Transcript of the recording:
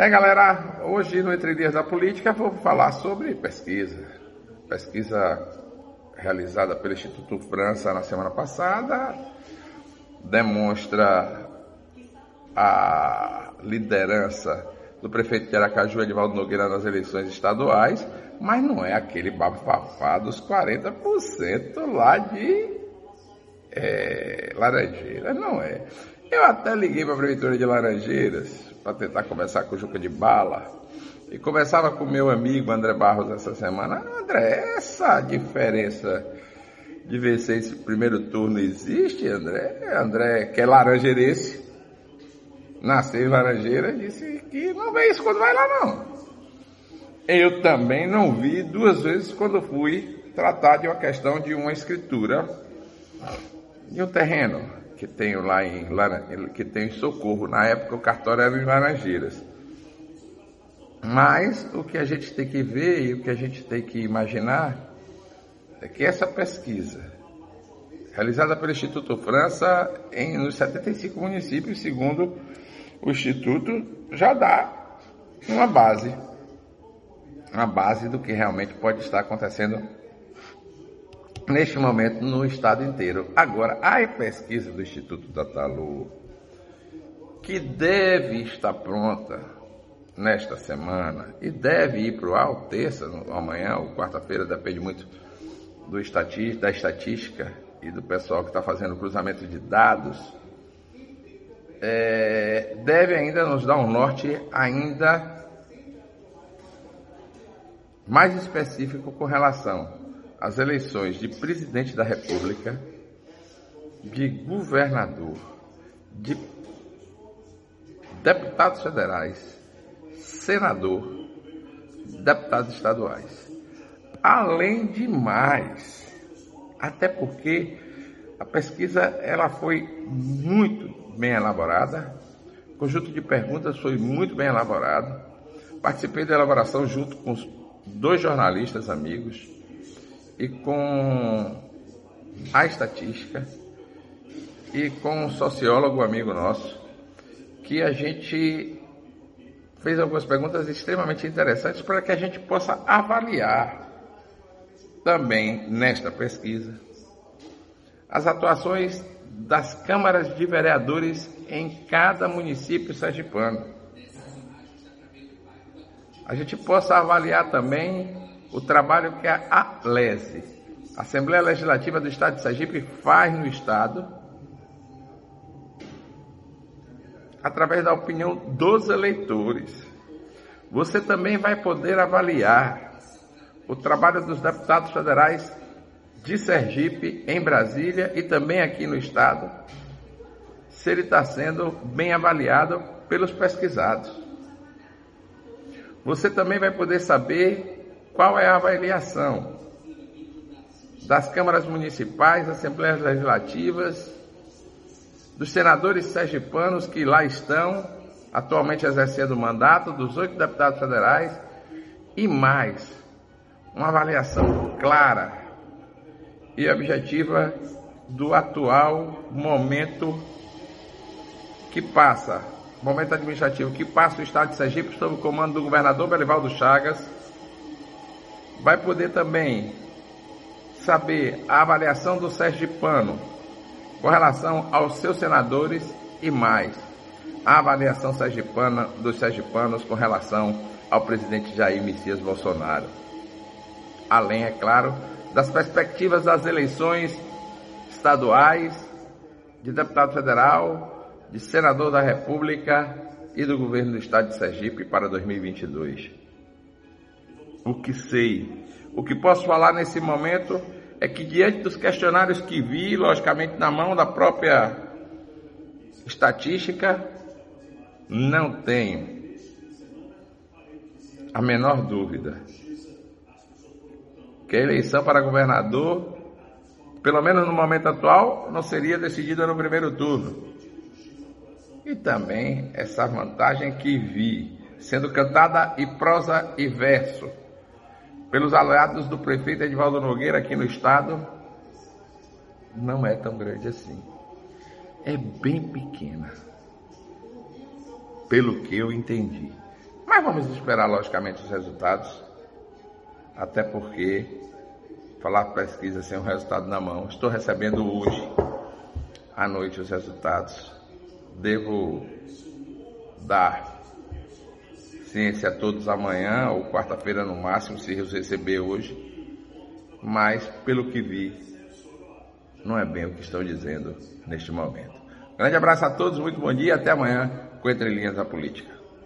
É, galera, hoje no Entre Dias da Política vou falar sobre pesquisa. Pesquisa realizada pelo Instituto França na semana passada demonstra a liderança do prefeito de Aracaju, Edivaldo Nogueira, nas eleições estaduais, mas não é aquele bafafá dos 40% lá de é, Laranjeiras, não é. Eu até liguei para a prefeitura de Laranjeiras para tentar conversar com o Juca de Bala. E conversava com meu amigo André Barros essa semana. André, essa diferença de vencer esse primeiro turno existe, André? André, que é laranjeirense, nasceu em Laranjeira, disse que não vê isso quando vai lá, não. Eu também não vi duas vezes quando fui tratar de uma questão de uma escritura de um terreno que tenho lá em que tem em Socorro. Na época o cartório era em Laranjeiras. Mas o que a gente tem que ver e o que a gente tem que imaginar é que essa pesquisa, realizada pelo Instituto França em, nos 75 municípios, segundo o Instituto, já dá uma base. Uma base do que realmente pode estar acontecendo neste momento no estado inteiro. Agora, a pesquisa do Instituto Datalu, que deve estar pronta nesta semana e deve ir para o ar terça, amanhã ou quarta-feira, depende muito do da estatística e do pessoal que está fazendo o cruzamento de dados, é, deve ainda nos dar um norte ainda mais específico com relação as eleições de presidente da República, de governador, de deputados federais, senador, deputados estaduais. Além de mais, até porque a pesquisa ela foi muito bem elaborada, o conjunto de perguntas foi muito bem elaborado. Participei da elaboração junto com dois jornalistas amigos, e com a estatística e com um sociólogo amigo nosso, que a gente fez algumas perguntas extremamente interessantes para que a gente possa avaliar também nesta pesquisa as atuações das câmaras de vereadores em cada município sergipano. A gente possa avaliar também o trabalho que a ALESE, Assembleia Legislativa do Estado de Sergipe, faz no Estado, através da opinião dos eleitores. Você também vai poder avaliar o trabalho dos deputados federais de Sergipe, em Brasília e também aqui no Estado, se ele está sendo bem avaliado pelos pesquisados. Você também vai poder saber qual é a avaliação das câmaras municipais, assembleias legislativas, dos senadores sergipanos que lá estão, atualmente exercendo o mandato, dos oito deputados federais e mais, uma avaliação clara e objetiva do atual momento que passa, momento administrativo que passa o Estado de Sergipe sob o comando do governador Belivaldo Chagas vai poder também saber a avaliação do Sergipano com relação aos seus senadores e mais a avaliação sergipana dos sergipanos com relação ao presidente Jair Messias Bolsonaro. Além, é claro, das perspectivas das eleições estaduais, de deputado federal, de senador da República e do governo do estado de Sergipe para 2022 o que sei. O que posso falar nesse momento é que, diante dos questionários que vi, logicamente na mão da própria estatística, não tenho a menor dúvida que a eleição para governador, pelo menos no momento atual, não seria decidida no primeiro turno. E também essa vantagem que vi sendo cantada em prosa e verso pelos aliados do prefeito Edvaldo Nogueira aqui no estado, não é tão grande assim. É bem pequena. Pelo que eu entendi. Mas vamos esperar, logicamente, os resultados, até porque falar pesquisa sem o resultado na mão. Estou recebendo hoje à noite os resultados. Devo dar ciência a todos amanhã ou quarta-feira no máximo, se eu receber hoje. Mas, pelo que vi, não é bem o que estão dizendo neste momento. Grande abraço a todos, muito bom dia, até amanhã com Entre Linhas da Política.